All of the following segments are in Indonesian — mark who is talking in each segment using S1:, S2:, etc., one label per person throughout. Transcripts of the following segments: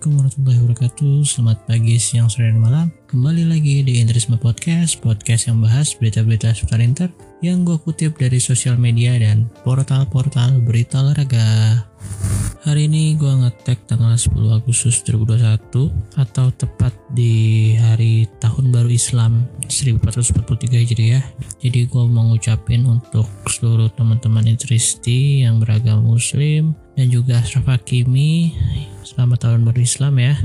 S1: Assalamualaikum warahmatullahi wabarakatuh. Selamat pagi, siang, sore, dan malam. Kembali lagi di Interisme Podcast Podcast yang bahas berita-berita seputar Inter Yang gue kutip dari sosial media dan portal-portal berita olahraga Hari ini gue ngetek tanggal 10 Agustus 2021 Atau tepat di hari tahun baru Islam 1443 Hijriah Jadi gue mau ngucapin untuk seluruh teman-teman Interisti yang beragama muslim dan juga Ashraf Hakimi selamat tahun baru Islam ya.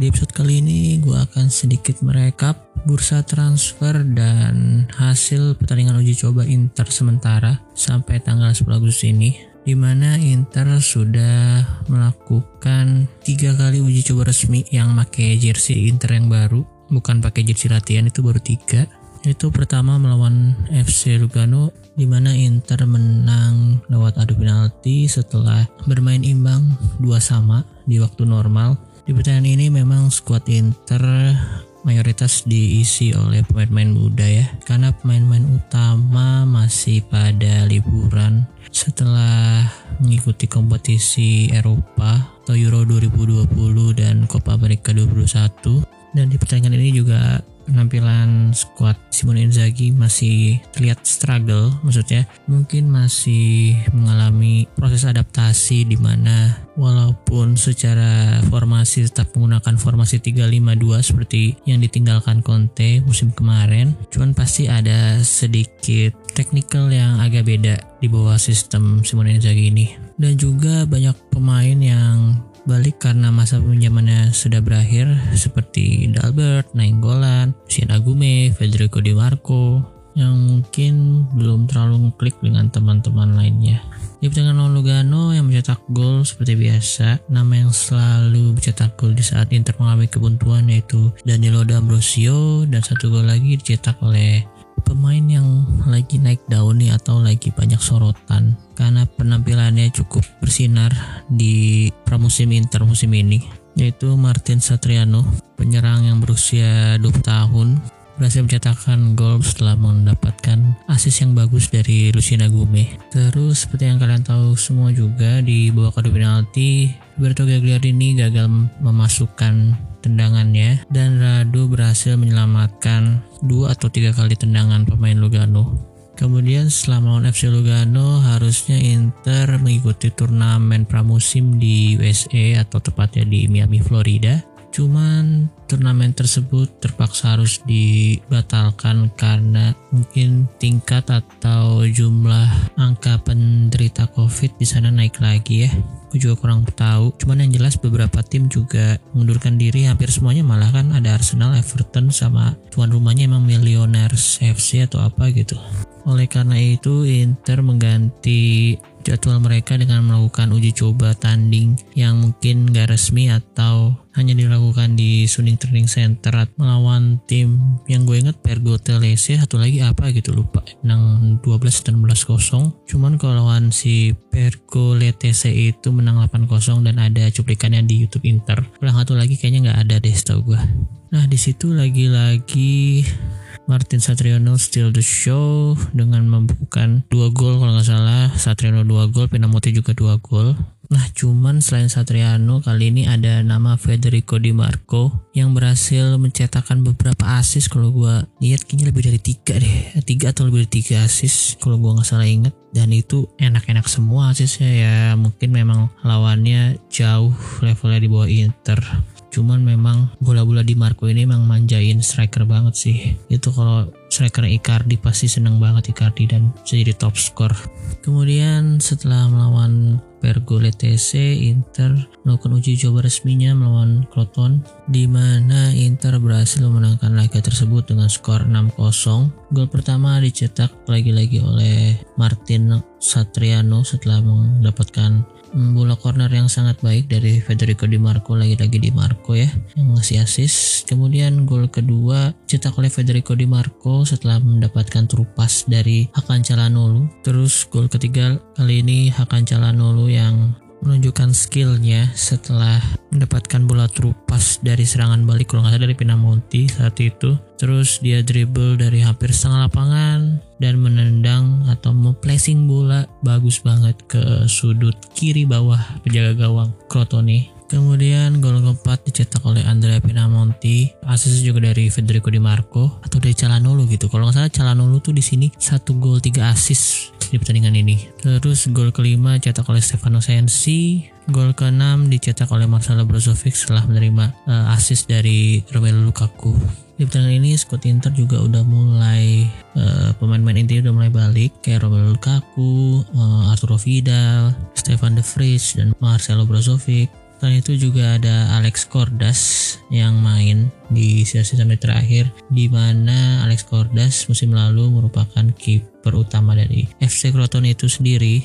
S1: Di episode kali ini gue akan sedikit merekap bursa transfer dan hasil pertandingan uji coba Inter sementara sampai tanggal 10 Agustus ini di mana Inter sudah melakukan tiga kali uji coba resmi yang pakai jersey Inter yang baru bukan pakai jersey latihan itu baru tiga itu pertama melawan FC Lugano di mana Inter menang lewat adu penalti setelah bermain imbang dua sama di waktu normal. Di pertandingan ini memang skuad Inter mayoritas diisi oleh pemain-pemain muda ya. Karena pemain-pemain utama masih pada liburan setelah mengikuti kompetisi Eropa atau Euro 2020 dan Copa America 2021 dan di pertandingan ini juga penampilan squad Simone Inzaghi masih terlihat struggle maksudnya mungkin masih mengalami proses adaptasi di mana walaupun secara formasi tetap menggunakan formasi 352 seperti yang ditinggalkan Conte musim kemarin cuman pasti ada sedikit technical yang agak beda di bawah sistem Simone Inzaghi ini. Dan juga banyak pemain yang balik karena masa pinjamannya sudah berakhir seperti Dalbert, Nainggolan, Sian Agume, Federico Di Marco yang mungkin belum terlalu ngeklik dengan teman-teman lainnya. Di pertandingan lawan Lugano yang mencetak gol seperti biasa, nama yang selalu mencetak gol di saat Inter mengalami kebuntuan yaitu Danilo D'Ambrosio dan satu gol lagi dicetak oleh pemain yang lagi naik daun nih atau lagi banyak sorotan karena penampilannya cukup bersinar di pramusim Inter musim ini yaitu Martin Satriano penyerang yang berusia 20 tahun berhasil mencetakkan gol setelah mendapatkan asis yang bagus dari Lucina Gume. Terus seperti yang kalian tahu semua juga di bawah kado penalti, Roberto Gagliardini gagal memasukkan tendangannya dan Radu berhasil menyelamatkan dua atau tiga kali tendangan pemain Lugano. Kemudian setelah melawan FC Lugano harusnya Inter mengikuti turnamen pramusim di USA atau tepatnya di Miami, Florida. Cuman turnamen tersebut terpaksa harus dibatalkan karena mungkin tingkat atau jumlah angka penderita COVID di sana naik lagi ya. Aku juga kurang tahu. Cuman yang jelas beberapa tim juga mengundurkan diri. Hampir semuanya malah kan ada Arsenal, Everton sama tuan rumahnya emang Millionaires FC atau apa gitu. Oleh karena itu, Inter mengganti jadwal mereka dengan melakukan uji coba tanding yang mungkin gak resmi atau hanya dilakukan di Suning Training Center melawan tim yang gue inget Pergo Telese satu lagi apa gitu lupa. Menang 12 dan 11 kosong. Cuman kalau lawan si Pergo LTC itu menang 8 kosong dan ada cuplikannya di YouTube Inter. Ulang satu lagi kayaknya nggak ada deh setahu gue nah di situ lagi-lagi Martin Satriano still the show dengan membukukan dua gol kalau nggak salah. Satriano dua gol Pinamonti juga dua gol. Nah cuman selain Satriano kali ini ada nama Federico Di Marco yang berhasil mencetakkan beberapa asis kalau gue lihat kayaknya lebih dari tiga deh. Tiga atau lebih dari tiga asis kalau gue nggak salah inget dan itu enak-enak semua asisnya ya. Mungkin memang lawannya jauh levelnya di bawah Inter cuman memang bola-bola di Marco ini memang manjain striker banget sih. Itu kalau striker Icardi pasti seneng banget Icardi dan bisa jadi top skor kemudian setelah melawan Pergo LTC Inter melakukan uji coba resminya melawan Croton di mana Inter berhasil memenangkan laga tersebut dengan skor 6-0 gol pertama dicetak lagi-lagi oleh Martin Satriano setelah mendapatkan bola corner yang sangat baik dari Federico Di Marco lagi-lagi Di Marco ya yang ngasih assist. Kemudian gol kedua cetak oleh Federico Di Marco setelah mendapatkan terupas dari Hakan Calhanoglu. Terus gol ketiga kali ini Hakan Calhanoglu yang menunjukkan skillnya setelah mendapatkan bola terupas dari serangan balik kalau nggak salah dari Pinamonti saat itu. Terus dia dribble dari hampir setengah lapangan dan menendang atau memplacing bola bagus banget ke sudut kiri bawah penjaga gawang Crotone Kemudian gol keempat dicetak oleh Andrea Pinamonti, asis juga dari Federico Di Marco atau dari Calhanoglu gitu. Kalau nggak salah Calhanoglu tuh di sini satu gol tiga asis di pertandingan ini. Terus gol kelima cetak oleh Stefano Sensi, gol keenam dicetak oleh Marcelo Brozovic setelah menerima uh, assist dari Romelu Lukaku. Di pertandingan ini skuad Inter juga udah mulai uh, pemain-pemain inti udah mulai balik kayak Romelu Lukaku, uh, Arturo Vidal, Stefan De Vrij dan Marcelo Brozovic. Selain itu juga ada Alex Cordas yang main di sesi sampai terakhir di mana Alex Cordas musim lalu merupakan kiper utama dari FC Croton itu sendiri.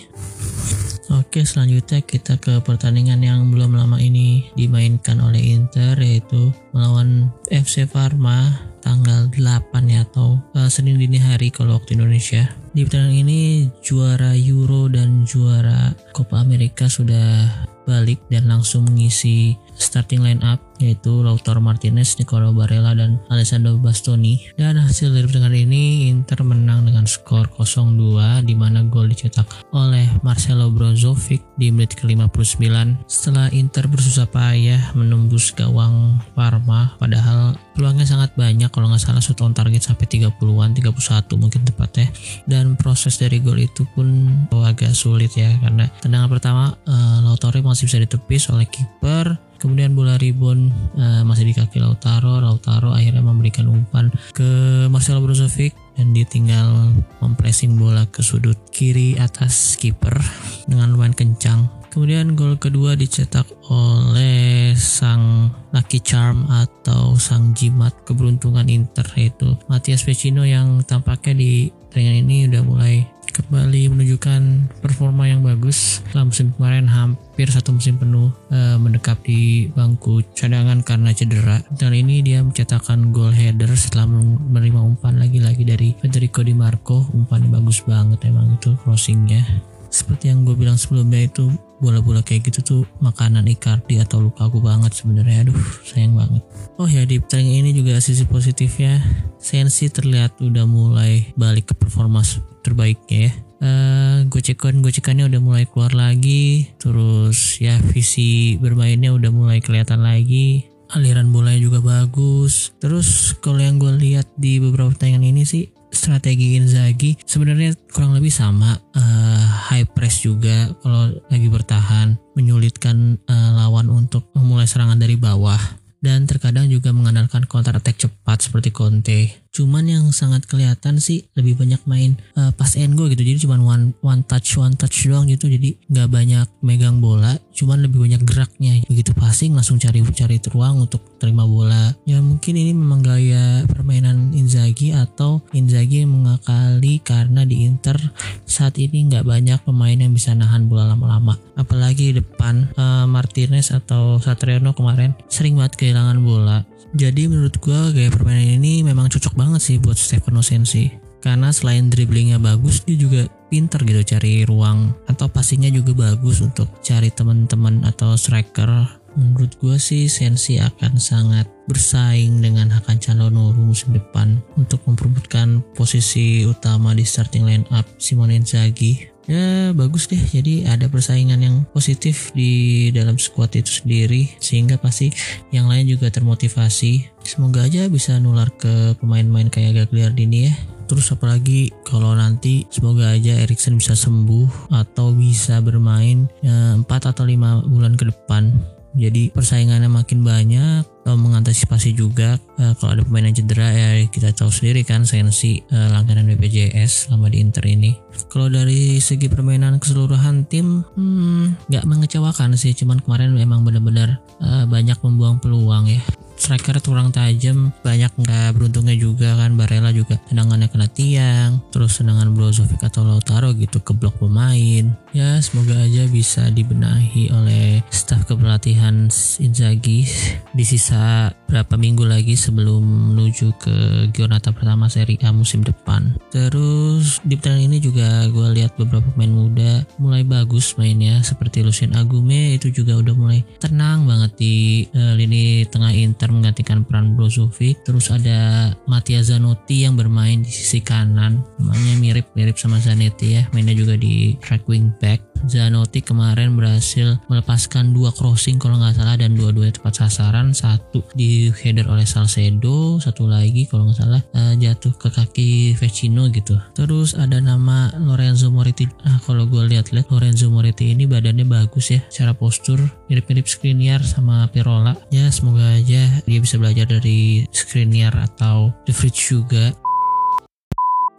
S1: Oke selanjutnya kita ke pertandingan yang belum lama ini dimainkan oleh Inter yaitu melawan FC Parma tanggal 8 ya atau uh, Senin dini hari kalau waktu Indonesia. Di pertandingan ini juara Euro dan juara Copa America sudah balik dan langsung mengisi starting line up yaitu Lautaro Martinez, Nicolo Barella dan Alessandro Bastoni. Dan hasil dari pertandingan ini Inter menang dengan skor 0-2 di mana gol dicetak oleh Marcelo Brozovic di menit ke-59 setelah Inter bersusah payah menembus gawang Parma padahal peluangnya sangat banyak kalau nggak salah shoot on target sampai 30-an 31 mungkin tepatnya. Dan proses dari gol itu pun agak sulit ya karena tendangan pertama uh, Lautaro masih bisa ditepis oleh kiper Kemudian bola ribon uh, masih di kaki Lautaro. Lautaro akhirnya memberikan umpan ke Marcelo Brozovic dan dia tinggal mempressing bola ke sudut kiri atas kiper dengan lumayan kencang. Kemudian gol kedua dicetak oleh sang lucky charm atau sang jimat keberuntungan Inter yaitu Matias Vecino yang tampaknya di pertandingan ini udah mulai kembali menunjukkan performa yang bagus setelah musim kemarin hampir satu musim penuh uh, mendekap di bangku cadangan karena cedera. Dan ini dia mencetakkan gol header setelah menerima umpan lagi-lagi dari Federico Di Marco. Umpannya bagus banget emang itu crossingnya. Seperti yang gue bilang sebelumnya itu bola-bola kayak gitu tuh makanan Icardi atau luka aku banget sebenarnya aduh sayang banget oh ya di pertandingan ini juga sisi positifnya Sensi terlihat udah mulai balik ke performa terbaiknya ya. Uh, gocekan gocekannya udah mulai keluar lagi. Terus ya visi bermainnya udah mulai kelihatan lagi. Aliran bolanya juga bagus. Terus kalau yang gue lihat di beberapa pertandingan ini sih strategi Inzaghi sebenarnya kurang lebih sama. Uh, high press juga kalau lagi bertahan menyulitkan uh, lawan untuk memulai serangan dari bawah. Dan terkadang juga mengandalkan counter attack cepat seperti Conte cuman yang sangat kelihatan sih lebih banyak main uh, pass and go gitu. Jadi cuman one one touch one touch doang gitu. Jadi nggak banyak megang bola cuman lebih banyak geraknya. Begitu passing langsung cari cari ruang untuk terima bola. Ya mungkin ini memang gaya permainan Inzaghi atau Inzaghi mengakali karena di Inter saat ini nggak banyak pemain yang bisa nahan bola lama-lama. Apalagi depan uh, Martinez atau Satriano kemarin sering banget kehilangan bola. Jadi menurut gue gaya permainan ini memang cocok banget sih buat Stefano Sensi. Karena selain dribblingnya bagus, dia juga pinter gitu cari ruang atau passingnya juga bagus untuk cari teman-teman atau striker. Menurut gue sih Sensi akan sangat bersaing dengan Hakan Calhanoglu musim depan untuk memperebutkan posisi utama di starting line up Simone Inzaghi ya bagus deh. Jadi ada persaingan yang positif di dalam squad itu sendiri sehingga pasti yang lain juga termotivasi. Semoga aja bisa nular ke pemain-pemain kayak Gagliardini ya. Terus apalagi kalau nanti semoga aja Erikson bisa sembuh atau bisa bermain ya, 4 atau 5 bulan ke depan jadi persaingannya makin banyak uh, mengantisipasi juga uh, kalau ada pemain yang cedera ya kita tahu sendiri kan sensi uh, langganan BPJS selama di Inter ini. Kalau dari segi permainan keseluruhan tim hmm, nggak hmm, mengecewakan sih. Cuman kemarin memang benar-benar uh, banyak membuang peluang ya striker kurang tajam banyak nggak beruntungnya juga kan Barella juga tendangannya kena tiang terus tendangan Brozovic atau Lautaro gitu ke blok pemain. Ya semoga aja bisa dibenahi oleh staf kepelatihan Inzaghi di sisa berapa minggu lagi sebelum menuju ke Giornata pertama Serie A musim depan. Terus di pertandingan ini juga gue lihat beberapa pemain muda mulai bagus mainnya seperti Lucien Agume itu juga udah mulai tenang banget di uh, lini tengah Inter menggantikan peran Brozovic terus ada Mattia Zanotti yang bermain di sisi kanan. Namanya mirip-mirip sama Zanetti ya. Mainnya juga di track wing back. Zanotti kemarin berhasil melepaskan dua crossing kalau nggak salah dan dua-duanya tepat sasaran. Satu di header oleh Salcedo satu lagi kalau nggak salah uh, jatuh ke kaki Vecino gitu. Terus ada nama Lorenzo Moretti. Nah kalau gue lihat-lihat Lorenzo Moretti ini badannya bagus ya. Secara postur mirip-mirip Skriniar sama Pirola. Ya semoga aja dia bisa belajar dari Skriniar atau The Fridge juga.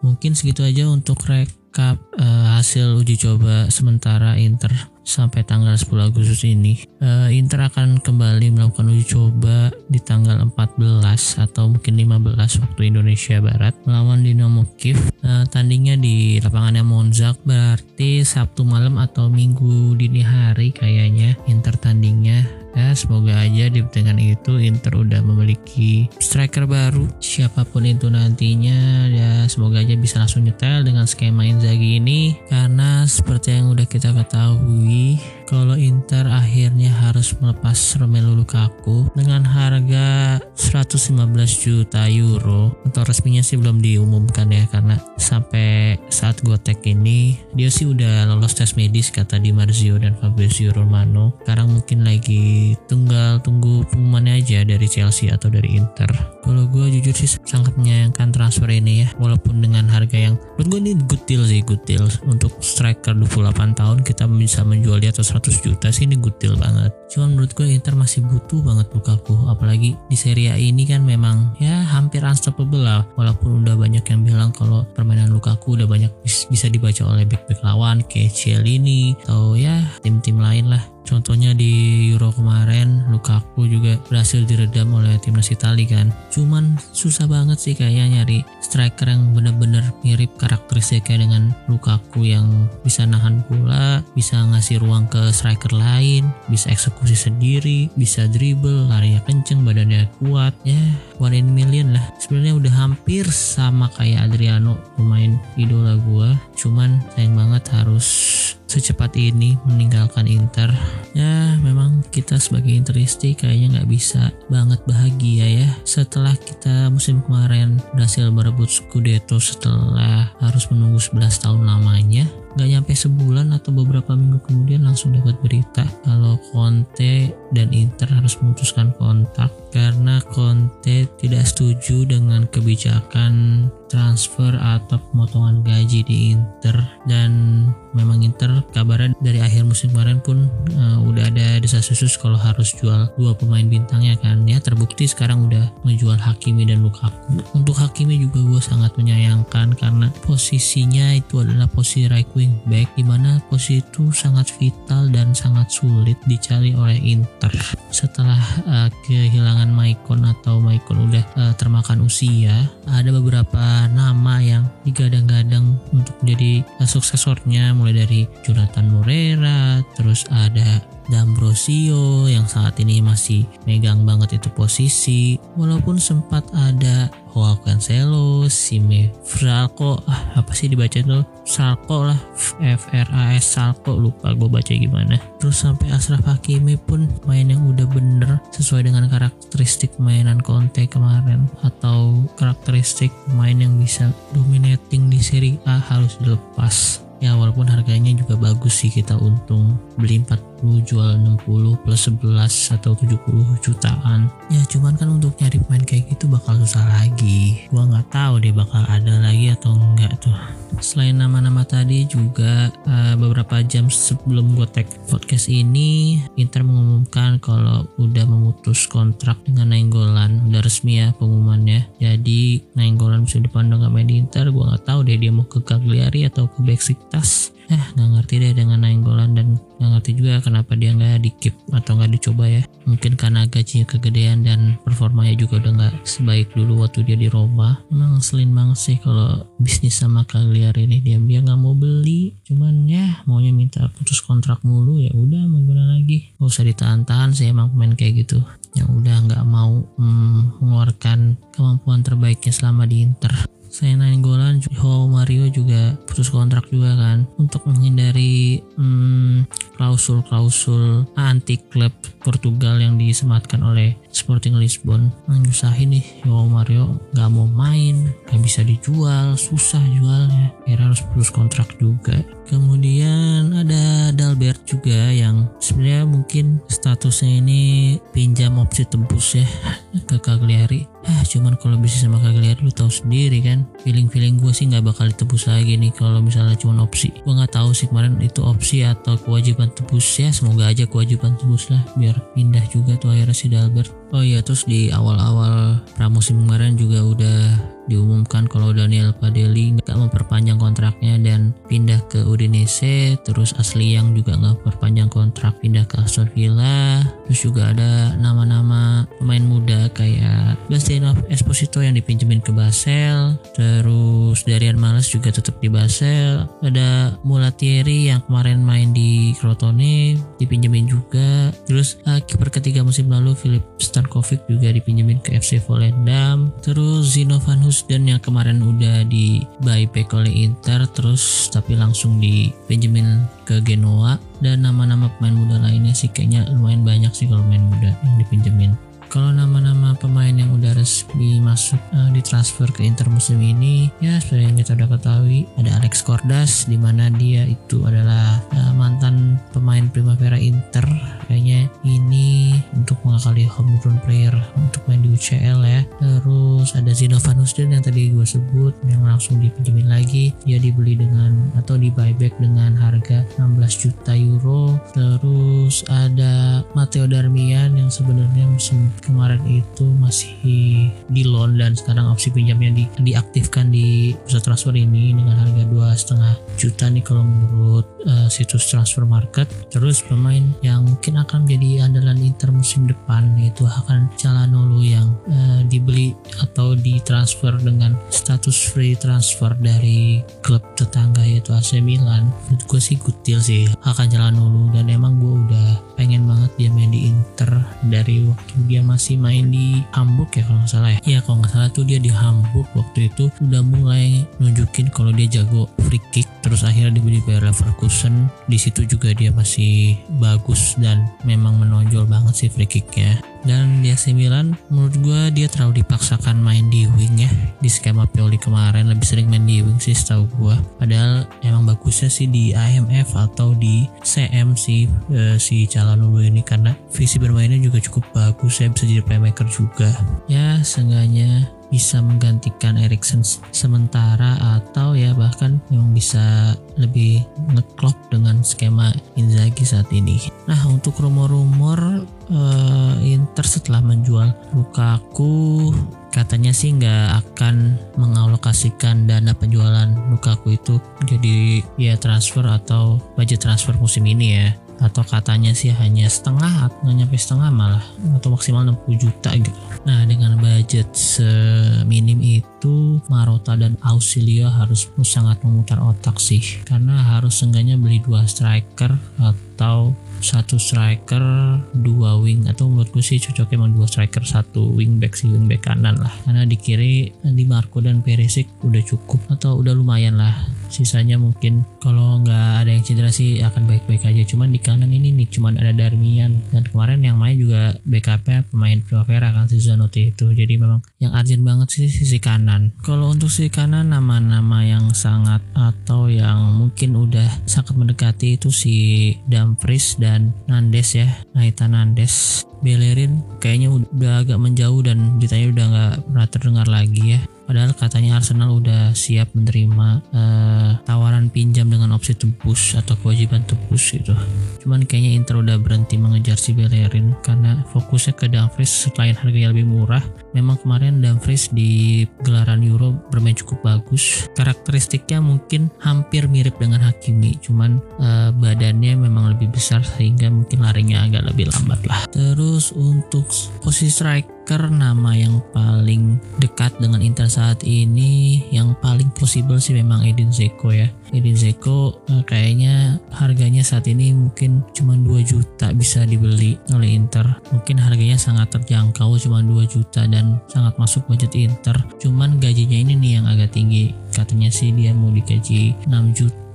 S1: Mungkin segitu aja untuk rekap uh, hasil uji coba sementara Inter sampai tanggal 10 Agustus ini. Uh, Inter akan kembali melakukan uji coba di tanggal 14 atau mungkin 15 waktu Indonesia Barat melawan Dinamo Kiev. Uh, tandingnya di lapangannya Monza berarti Sabtu malam atau Minggu dini hari kayaknya Inter tandingnya ya semoga aja di pertandingan itu Inter udah memiliki striker baru. Siapa pun itu nantinya ya semoga aja bisa langsung nyetel dengan skema Inzaghi ini. Karena seperti yang udah kita ketahui kalau Inter akhirnya harus melepas Romelu Lukaku dengan harga 115 juta euro atau resminya sih belum diumumkan ya karena sampai saat gue tag ini dia sih udah lolos tes medis kata Di Marzio dan Fabrizio Romano sekarang mungkin lagi tunggal tunggu pengumumannya aja dari Chelsea atau dari Inter. Kalau gue jujur sih sangat menyayangkan transfer ini ya, walaupun dengan harga yang menurut gue ini good deal sih, good deal untuk striker 28 tahun kita bisa menjual di atas 100 juta sih ini deal banget. Cuman menurut gue Inter masih butuh banget Lukaku, apalagi di Serie A ini kan memang ya hampir unstoppable lah, walaupun udah banyak yang bilang kalau permainan Lukaku udah banyak bisa dibaca oleh back-back lawan kayak Cielini atau ya tim-tim lain lah Contohnya di Euro kemarin Lukaku juga berhasil diredam oleh timnas Italia kan. Cuman susah banget sih kayaknya nyari striker yang bener-bener mirip karakteristiknya dengan Lukaku yang bisa nahan bola, bisa ngasih ruang ke striker lain, bisa eksekusi sendiri, bisa dribble, larinya kenceng, badannya kuat. Ya, one in million lah. Sebenarnya udah hampir sama kayak Adriano, pemain idola gua. Cuman sayang banget harus secepat ini meninggalkan Inter ya memang kita sebagai Interisti kayaknya nggak bisa banget bahagia ya. Setelah kita musim kemarin berhasil merebut Scudetto setelah harus menunggu 11 tahun lamanya Gak nyampe sebulan atau beberapa minggu kemudian langsung dapat berita kalau Conte dan Inter harus memutuskan kontak karena Conte tidak setuju dengan kebijakan transfer atau pemotongan gaji di Inter. Dan memang Inter kabarnya dari akhir musim kemarin pun uh, udah ada desas-desus kalau harus jual dua pemain bintangnya kan. Ya terbukti sekarang udah menjual Hakimi dan Lukaku. Untuk Hakimi juga gue sangat menyayangkan karena posisinya itu adalah posisi right wing back di mana posisi itu sangat vital dan sangat sulit dicari oleh Inter. Setelah uh, kehilangan Maicon atau Maicon udah uh, termakan usia ada beberapa nama yang digadang-gadang untuk menjadi uh, suksesornya. Mulai dari Jonathan Moreira terus ada D'Ambrosio yang saat ini masih megang banget itu posisi walaupun sempat ada Joao Cancelo, Sime Fralco, ah, apa sih dibaca tuh Salco lah, F R A S Salco lupa gue baca gimana. Terus sampai Ashraf Hakimi pun main yang udah bener sesuai dengan karakteristik mainan Conte kemarin atau karakteristik main yang bisa dominating di Serie A harus dilepas ya walaupun harganya juga bagus sih kita untung beli 40 jual 60 plus 11 atau 70 jutaan. Ya cuman kan untuk nyari pemain kayak gitu bakal susah lagi. Gua nggak tahu deh bakal ada lagi atau enggak tuh. Selain nama-nama tadi juga uh, beberapa jam sebelum gue tag podcast ini Inter mengumumkan kalau udah memutus kontrak dengan Nainggolan. Udah resmi ya pengumumannya. Jadi Nainggolan depan udah gak main di Inter. Gue nggak tahu deh dia mau ke Cagliari atau ke Besiktas eh nggak ngerti deh dengan Nainggolan dan nggak ngerti juga kenapa dia nggak di keep atau nggak dicoba ya. Mungkin karena gajinya kegedean dan performanya juga udah nggak sebaik dulu waktu dia di Roma. Emang selin banget sih kalau bisnis sama Cagliari ini. Dia dia nggak mau beli. Cuman ya maunya minta putus kontrak mulu. Ya udah gimana lagi? Gak usah ditahan-tahan sih emang pemain kayak gitu. Yang udah nggak mau hmm, mengeluarkan kemampuan terbaiknya selama di Inter Selain Golan, Joao Mario juga putus kontrak juga kan. Untuk menghindari hmm, klausul-klausul anti klub Portugal yang disematkan oleh Sporting Lisbon. Menyusahin nih Joao Mario nggak mau main nggak bisa dijual susah jualnya. Akhirnya harus putus kontrak juga. Kemudian ada Dalbert juga yang sebenarnya mungkin statusnya ini pinjam opsi tembus ya ke Cagliari. Ah cuman kalau bisa sama Cagliari lu tahu sendiri kan feeling feeling gue sih nggak bakal ditebus lagi nih kalau misalnya cuma opsi. Gue nggak tahu sih kemarin itu opsi atau kewajiban tebus. Ya semoga aja kewajiban tebus lah biar pindah juga tuh akhirnya si Dalbert. Oh iya terus di awal-awal pramusim kemarin juga udah diumumkan kalau Daniel Padeli nggak memperpanjang kontraknya dan pindah ke Udinese. Terus Asli yang juga nggak perpanjang kontrak pindah ke Aston Villa terus juga ada nama-nama pemain muda kayak Bastian Esposito yang dipinjemin ke Basel. Terus Darian Males juga tetap di Basel. Ada Mulatieri yang kemarin main di Crotone dipinjemin juga. Terus uh, kiper ketiga musim lalu Philip Stankovic juga dipinjemin ke FC Volendam. Terus Zino Van Hus dan yang kemarin udah di buyback oleh Inter terus tapi langsung dipinjemin ke Genoa dan nama-nama pemain muda lainnya sih kayaknya lumayan banyak sih kalau main muda yang dipinjemin kalau nama-nama pemain yang udah resmi masuk uh, di transfer ke Inter musim ini ya seperti yang kita udah ketahui ada Alex Cordas di mana dia itu adalah uh, mantan pemain Primavera Inter. Kayaknya ini untuk mengakali homegrown player untuk main di UCL ya. Terus ada Zino Van Husden yang tadi gue sebut yang langsung dipinjemin lagi. Dia dibeli dengan atau di buyback dengan harga 16 juta euro. Terus ada Matteo Darmian yang sebenarnya musim kemarin itu masih di loan dan sekarang opsi pinjamnya di, diaktifkan di pusat transfer ini dengan harga dua setengah juta nih kalau menurut uh, situs transfer market. Terus pemain yang mungkin akan menjadi andalan Inter musim depan yaitu akan Calhanoglu yang uh, dibeli atau ditransfer dengan status free transfer dari klub tetangga yaitu AC Milan. Menurut gue sih kutil sih akan Calhanoglu. Dan emang gue udah pengen banget dia main di Inter dari waktu dia masih main di Hamburg ya kalau nggak salah ya. Iya kalau nggak salah tuh dia di Hamburg waktu itu. Udah mulai nunjukin kalau dia jago free kick terus akhirnya dibeli Bayer Leverkusen. Di situ juga dia masih bagus dan memang menonjol banget sih free kicknya dan di AC Milan menurut gue dia terlalu dipaksakan main di wing ya. Di skema Pioli kemarin lebih sering main di wing sih setahu gue padahal emang bagusnya sih di IMF atau di CM sih e, si Calhanoglu ini. Karena visi bermainnya juga cukup bagus ya bisa jadi playmaker juga. Ya seenggaknya bisa menggantikan Erikson sementara atau ya bahkan memang bisa lebih ngeklop dengan skema Inzaghi saat ini. Nah untuk rumor-rumor uh, Inter setelah menjual Lukaku katanya sih nggak akan mengalokasikan dana penjualan Lukaku itu jadi ya transfer atau budget transfer musim ini ya atau katanya sih hanya setengah atau nyampe setengah malah atau maksimal 60 juta gitu. Nah dengan budget seminim itu Marota dan Ausilio harus sangat memutar otak sih karena harus seenggaknya beli dua striker atau satu striker dua wing. Atau menurut gue sih cocoknya emang dua striker satu wing back si wing back kanan lah. Karena di kiri di Marco dan Perisic udah cukup atau udah lumayan lah. Sisanya mungkin kalau nggak yang cedera sih akan baik-baik aja. Cuman di kanan ini nih cuman ada Darmian. Dan kemarin yang main juga backupnya pemain Primavera kan si Zanotti itu. Jadi memang yang urgent banget sih sisi kanan. Kalau untuk sisi kanan nama-nama yang sangat atau yang mungkin udah sangat mendekati itu si Dumfries dan Nandes ya. Nathan Nandes. Bellerin kayaknya udah agak menjauh dan ditanya udah nggak pernah terdengar lagi ya Padahal katanya Arsenal udah siap menerima uh, tawaran pinjam dengan opsi tebus atau kewajiban tebus gitu. Cuman kayaknya Inter udah berhenti mengejar si Bellerin karena fokusnya ke Dumfries selain harganya lebih murah. Memang kemarin Dumfries di gelaran Euro bermain cukup bagus. Karakteristiknya mungkin hampir mirip dengan Hakimi, cuman uh, badannya memang lebih besar sehingga mungkin larinya agak lebih lambat lah. Terus untuk posisi strike striker nama yang paling dekat dengan Inter saat ini yang paling possible sih memang Edin Zeko ya. Edin Zeko uh, kayaknya harganya saat ini mungkin cuma 2 juta bisa dibeli oleh Inter. Mungkin harganya sangat terjangkau cuma 2 juta dan sangat masuk budget Inter. Cuman gajinya ini nih yang agak tinggi. Katanya sih dia mau digaji 6 juta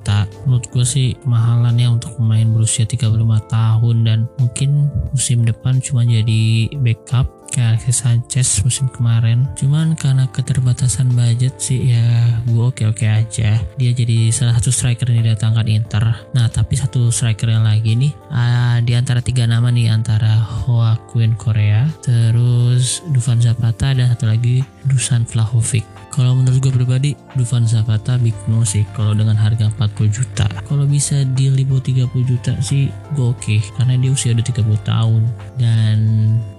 S1: menurut gue sih mahalannya untuk pemain berusia 35 tahun dan mungkin musim depan cuma jadi backup kayak Alexis Sanchez musim kemarin. Cuman karena keterbatasan budget sih ya gue oke-oke aja. Dia jadi salah satu striker yang didatangkan Inter. Nah tapi satu striker yang lagi nih uh, di antara tiga nama nih antara Hoa Queen Korea terus Dufan Zapata dan satu lagi Dusan Vlahovic kalau menurut gue pribadi, Dufan Zapata big no kalau dengan harga 40 juta. Kalau bisa di libur 30 juta sih gue oke. Okay, karena dia usia udah 30 tahun. Dan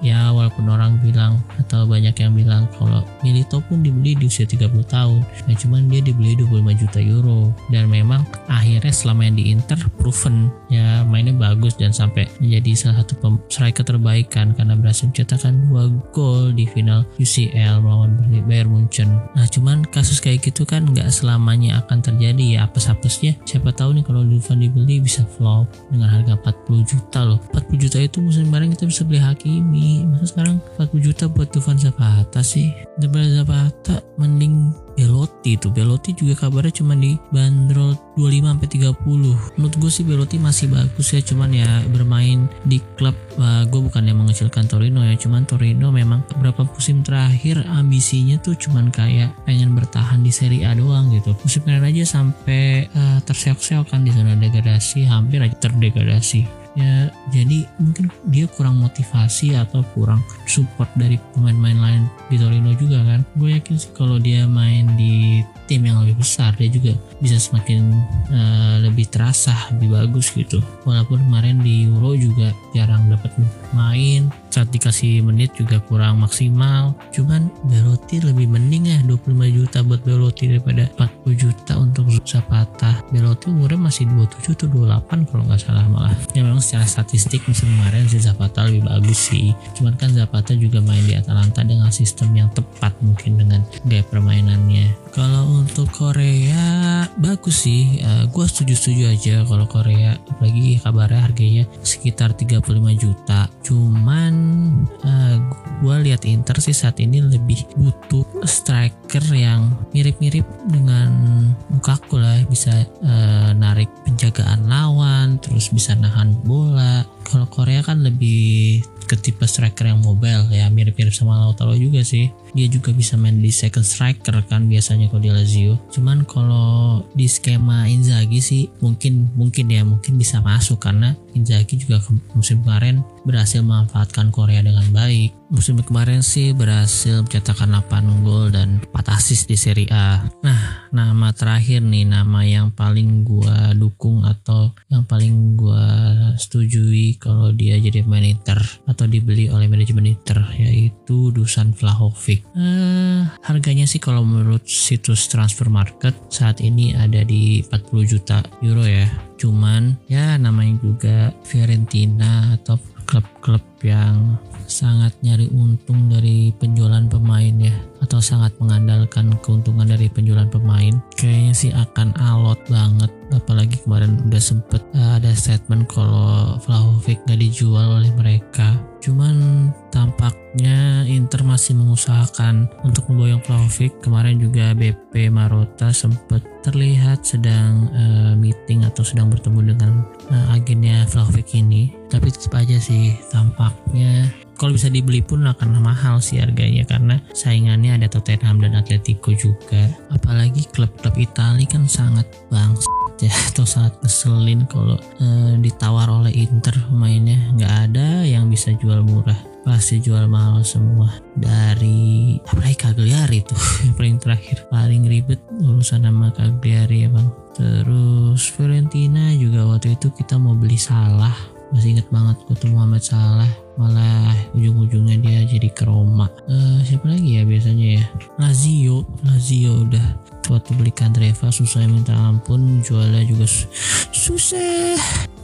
S1: ya walaupun orang bilang atau banyak yang bilang kalau Milito pun dibeli di usia 30 tahun. Nah cuman dia dibeli 25 juta euro. Dan memang akhirnya selama yang di Inter proven. Ya mainnya bagus dan sampai menjadi salah satu striker terbaik kan karena berhasil mencetakkan dua gol di final UCL melawan Bayern Munchen. Nah, Nah cuman kasus kayak gitu kan nggak selamanya akan terjadi. Ya apes-apesnya siapa tahu nih kalau Dufan dibeli bisa flop dengan harga 40 juta loh. 40 juta itu musim kemarin kita bisa beli Hakimi. Masa sekarang 40 juta buat Dufan Zapata sih? Daripada Zapata mending Belotti itu Belotti juga kabarnya cuma di bandrol 25 sampai 30 menurut gue sih Belotti masih bagus ya cuman ya bermain di klub uh, gue bukan yang mengecilkan Torino ya cuman Torino memang beberapa musim terakhir ambisinya tuh cuman kayak pengen bertahan di Serie A doang gitu. Musim kemarin aja sampai uh, terseok-seok kan di zona degradasi hampir aja terdegradasi ya jadi mungkin dia kurang motivasi atau kurang support dari pemain-pemain lain di Torino juga kan. Gue yakin sih kalau dia main di tim yang lebih besar dia juga bisa semakin uh, lebih terasa lebih bagus gitu. Walaupun kemarin di Euro juga jarang dapat main saat dikasih menit juga kurang maksimal. Cuman Belotti lebih mending ya 25 juta buat Belotti daripada 40 juta untuk Zapata Belotti umurnya masih 27 atau 28 kalau nggak salah malah. Ya memang secara statistik musim kemarin si Zapata lebih bagus sih. Cuman kan Zapata juga main di Atalanta dengan sistem yang tepat mungkin dengan gaya permainannya kalau untuk Korea bagus sih. Uh, eh, gue setuju-setuju aja kalau Korea. Apalagi kabarnya harganya sekitar 35 juta. Cuman uh, eh, gue lihat Inter sih saat ini lebih butuh striker yang mirip-mirip dengan Lukaku lah. Bisa uh, narik penjagaan lawan terus bisa nahan bola. Kalau Korea kan lebih ke tipe striker yang mobile ya. Mirip-mirip sama Lautaro juga sih dia juga bisa main di second striker kan biasanya kalau di Lazio cuman kalau di skema Inzaghi sih mungkin mungkin ya mungkin bisa masuk karena Inzaghi juga musim kemarin berhasil memanfaatkan Korea dengan baik. Musim kemarin sih berhasil mencetakkan 8 gol dan 4 assist di Serie A. Nah, nama terakhir nih, nama yang paling gua dukung atau yang paling gua setujui kalau dia jadi Inter atau dibeli oleh manajemen Inter yaitu Dusan Vlahovic. Uh, harganya sih kalau menurut situs transfer market saat ini ada di 40 juta euro ya. Cuman ya namanya juga Fiorentina atau klub-klub yang sangat nyari untung dari penjualan pemain ya atau sangat mengandalkan keuntungan dari penjualan pemain kayaknya sih akan alot banget. Apalagi kemarin udah sempet uh, ada statement kalau Vlahovic gak dijual oleh mereka. Cuman tampaknya Inter masih mengusahakan untuk memboyong Vlahovic. Kemarin juga BP Marota sempet terlihat sedang uh, meeting atau sedang bertemu dengan uh, agennya Vlahovic ini. Tapi tetap aja sih tampaknya kalau bisa dibeli pun akan mahal sih harganya karena saingannya ada Tottenham dan Atletico juga. Apalagi klub-klub Italia kan sangat bangsa ya atau sangat ngeselin kalau uh, ditawar oleh Inter. Pemainnya nggak ada yang bisa jual murah. Pasti jual mahal semua. Dari apalagi Cagliari tuh yang paling terakhir. Paling ribet urusan nama Cagliari ya bang terus Fiorentina juga waktu itu kita mau beli salah masih inget banget tuh Muhammad Salah. Malah ujung-ujungnya dia jadi ke Roma. Uh, siapa lagi ya biasanya ya? Lazio. Lazio udah waktu beli Kandreva susah minta ampun. Jualnya juga susah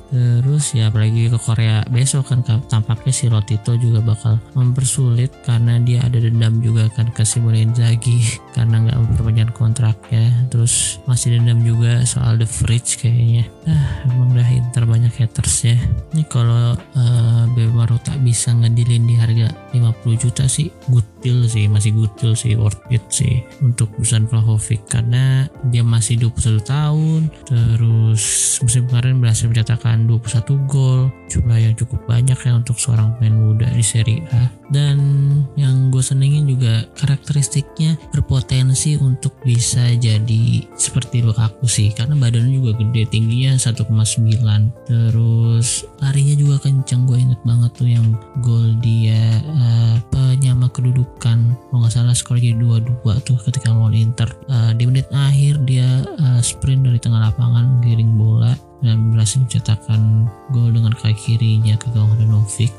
S1: Terus ya apalagi ke Korea besok kan tampaknya si Rotito juga bakal mempersulit karena dia ada dendam juga kan ke Simone Inzaghi karena nggak memperpanjang kontraknya. Terus masih dendam juga soal The Fridge kayaknya. Ah emang dah Inter banyak haters ya. Ini kalau uh, Bebaro tak bisa ngedilin di harga 50 juta sih good deal sih masih good sih worth it sih untuk Dusan Vlahovic. Karena dia masih 21 tahun terus musim kemarin berhasil mencetakkan 21 gol. Jumlah yang cukup banyak ya untuk seorang pemain muda di Serie A. Dan yang gue senengin juga karakteristiknya berpotensi untuk bisa jadi seperti Lukaku sih. Karena badannya juga gede tingginya 1,9 terus larinya juga kencang gue inget banget tuh yang gol dia uh, penyama kedudukan. Kalau nggak salah skor jadi 2-2 tuh ketika lawan Inter. Uh, di menit akhir dia uh, sprint dari tengah lapangan giring bola dan berhasil mencetakkan gol dengan kaki kirinya ke gawang Handanovic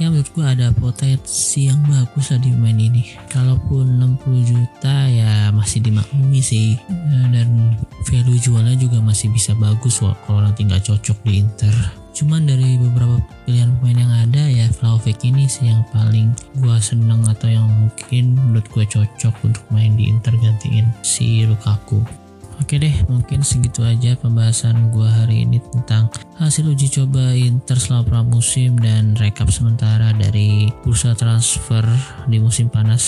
S1: ya menurut gue ada potensi yang bagus lah di main ini. Kalaupun 60 juta ya masih dimaklumi sih. Eh, dan value jualnya juga masih bisa bagus kalau nanti nggak cocok di Inter cuman dari beberapa pilihan pemain yang ada ya Vlahovic ini sih yang paling gue seneng atau yang mungkin menurut gue cocok untuk main di Inter gantiin si Lukaku. Oke deh, mungkin segitu aja pembahasan gue hari ini tentang hasil uji coba Inter selama pramusim dan rekap sementara dari bursa transfer di musim panas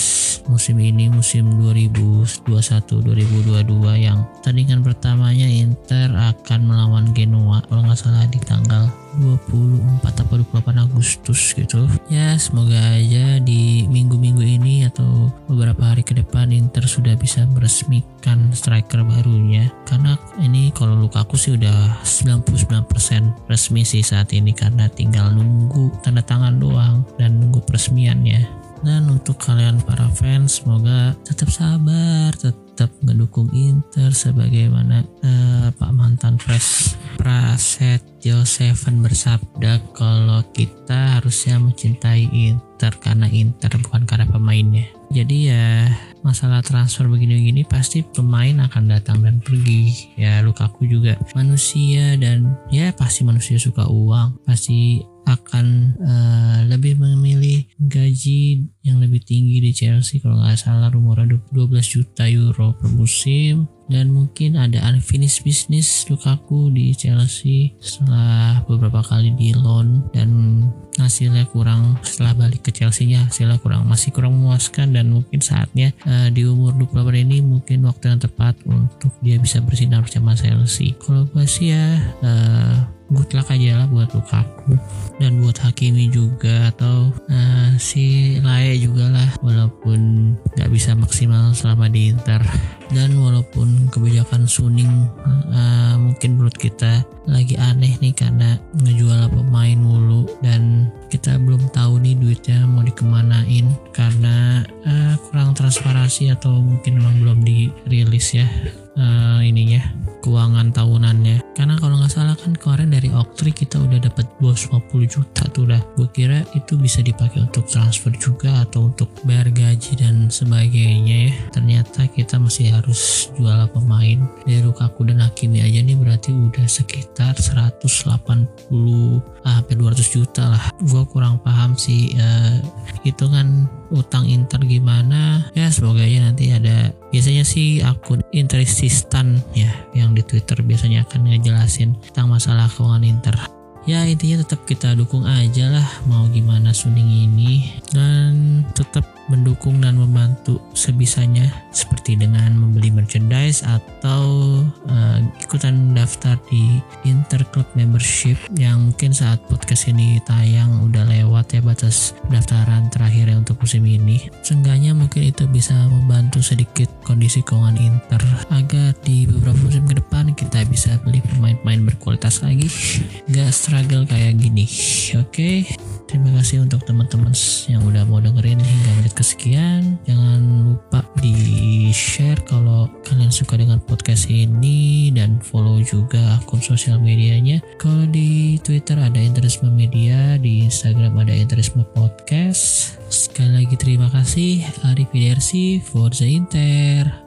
S1: musim ini musim 2021-2022 yang tandingan pertamanya Inter akan melawan Genoa kalau nggak salah di tanggal 24 atau 28 Agustus gitu. Ya semoga aja di minggu-minggu ini atau beberapa hari ke depan Inter sudah bisa meresmikan striker barunya. Karena ini kalau Lukaku sih udah 99% resmi sih saat ini karena tinggal nunggu tanda tangan doang dan nunggu peresmiannya. Dan untuk kalian para fans semoga tetap sabar tetap mendukung Inter sebagaimana uh, Pak mantan pres Prasetyo Seven bersabda kalau kita harusnya mencintai Inter karena Inter bukan karena pemainnya. Jadi ya masalah transfer begini-begini pasti pemain akan datang dan pergi. Ya Lukaku juga manusia dan ya pasti manusia suka uang. Pasti akan uh, lebih memilih gaji yang lebih tinggi di Chelsea. Kalau nggak salah rumornya 12 juta euro per musim. Dan mungkin ada unfinished business Lukaku di Chelsea setelah beberapa kali di loan. Dan hasilnya kurang setelah balik ke Chelsea-nya hasilnya kurang masih kurang memuaskan. Dan mungkin saatnya uh, di umur 28 ini mungkin waktu yang tepat untuk dia bisa bersinar bersama Chelsea. Kalau gue sih ya uh, good luck aja lah buat Lukaku. Dan buat Hakimi juga atau uh, si Lae juga lah. Walaupun nggak bisa maksimal selama di Inter. Dan walaupun kebijakan Suning uh, mungkin menurut kita lagi aneh nih karena ngejual pemain mulu. Dan kita belum tahu nih duitnya mau dikemanain. Karena uh, kurang transparansi atau mungkin memang belum dirilis ya uh, ininya keuangan tahunannya. Karena kalau nggak salah kan kemarin dari Oktri kita udah dapat bos 50 juta tuh udah gue kira itu bisa dipakai untuk transfer juga atau untuk bayar gaji dan sebagainya ya. Ternyata kita masih harus jual pemain dari Lukaku dan Hakimi aja nih berarti udah sekitar 180 ah, sampai 200 juta lah. Gue kurang paham sih uh, hitungan utang Inter gimana? Ya semoga aja nanti ada. Biasanya sih akun Interisistan ya yang di Twitter biasanya akan ngejelasin tentang masalah keuangan Inter. Ya intinya tetap kita dukung aja lah mau gimana Suning ini. Dan tetap mendukung dan membantu sebisanya seperti dengan membeli merchandise atau uh, ikutan daftar di Interclub membership yang mungkin saat podcast ini tayang udah lewat ya batas pendaftaran terakhir ya untuk musim ini. Seenggaknya mungkin itu bisa membantu sedikit kondisi keuangan Inter agar di beberapa musim ke depan kita bisa beli pemain-pemain berkualitas lagi. Gak struggle kayak gini. Oke? okay? Terima kasih untuk teman-teman yang udah mau dengerin hingga menit kesekian. Jangan lupa di share kalau kalian suka dengan podcast ini dan follow juga akun sosial medianya. Kalau di Twitter ada Interisme Media, di Instagram ada Interisme Podcast. Sekali lagi terima kasih. Arif Forza Inter.